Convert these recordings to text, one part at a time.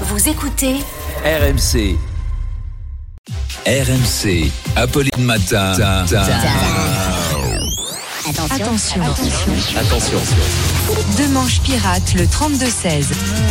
Vous écoutez RMC. RMC. Apolline Matin. Attention. Attention. Demanche pirate le 32-16.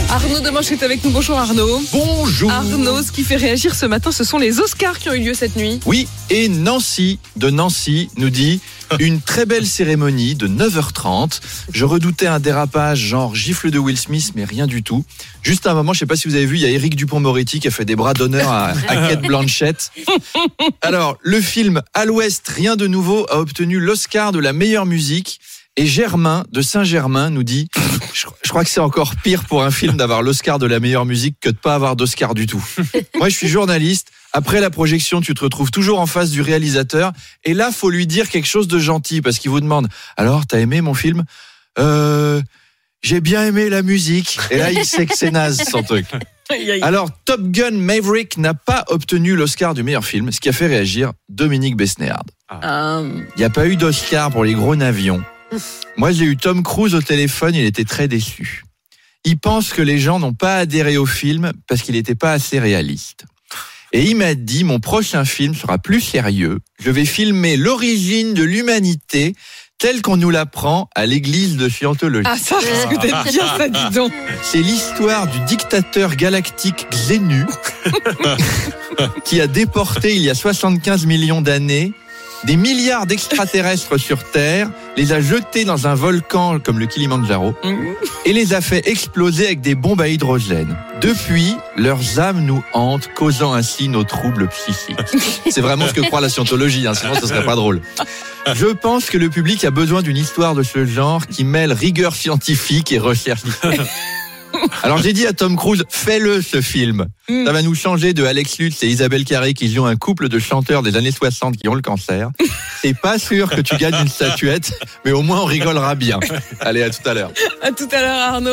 Arnaud Demanche est avec nous. Bonjour Arnaud. Bonjour. Arnaud, ce qui fait réagir ce matin, ce sont les Oscars qui ont eu lieu cette nuit. Oui, et Nancy de Nancy nous dit une très belle cérémonie de 9h30. Je redoutais un dérapage genre gifle de Will Smith, mais rien du tout. Juste un moment, je sais pas si vous avez vu, il y a Eric Dupont-Moretti qui a fait des bras d'honneur à, à Kate Blanchett. Alors, le film À l'Ouest, rien de nouveau, a obtenu l'Oscar de la meilleure musique. Et Germain de Saint-Germain nous dit, je, je crois que c'est encore pire pour un film d'avoir l'Oscar de la meilleure musique que de pas avoir d'Oscar du tout. Moi, je suis journaliste. Après la projection, tu te retrouves toujours en face du réalisateur. Et là, faut lui dire quelque chose de gentil parce qu'il vous demande, alors, t'as aimé mon film? Euh, j'ai bien aimé la musique. Et là, il sait que c'est naze, son truc. Alors, Top Gun Maverick n'a pas obtenu l'Oscar du meilleur film, ce qui a fait réagir Dominique Besnéard. Euh, Il n'y a pas eu d'Oscar pour les gros navions. Moi, j'ai eu Tom Cruise au téléphone, il était très déçu. Il pense que les gens n'ont pas adhéré au film parce qu'il n'était pas assez réaliste. Et il m'a dit, mon prochain film sera plus sérieux. Je vais filmer l'origine de l'humanité telle qu'on nous l'apprend à l'église de Scientologie. ah ça, que bien ça, dis donc. C'est l'histoire du dictateur galactique Xenu qui a déporté il y a 75 millions d'années des milliards d'extraterrestres sur Terre, les a jetés dans un volcan comme le Kilimandjaro et les a fait exploser avec des bombes à hydrogène. Depuis, leurs âmes nous hantent, causant ainsi nos troubles psychiques. C'est vraiment ce que croit la scientologie, hein, sinon ce serait pas drôle. Je pense que le public a besoin d'une histoire de ce genre qui mêle rigueur scientifique et recherche alors j'ai dit à Tom Cruise, fais-le ce film. Mm. Ça va nous changer de Alex Lutz et Isabelle Carré qui jouent un couple de chanteurs des années 60 qui ont le cancer. C'est pas sûr que tu gagnes une statuette, mais au moins on rigolera bien. Allez, à tout à l'heure. À tout à l'heure Arnaud.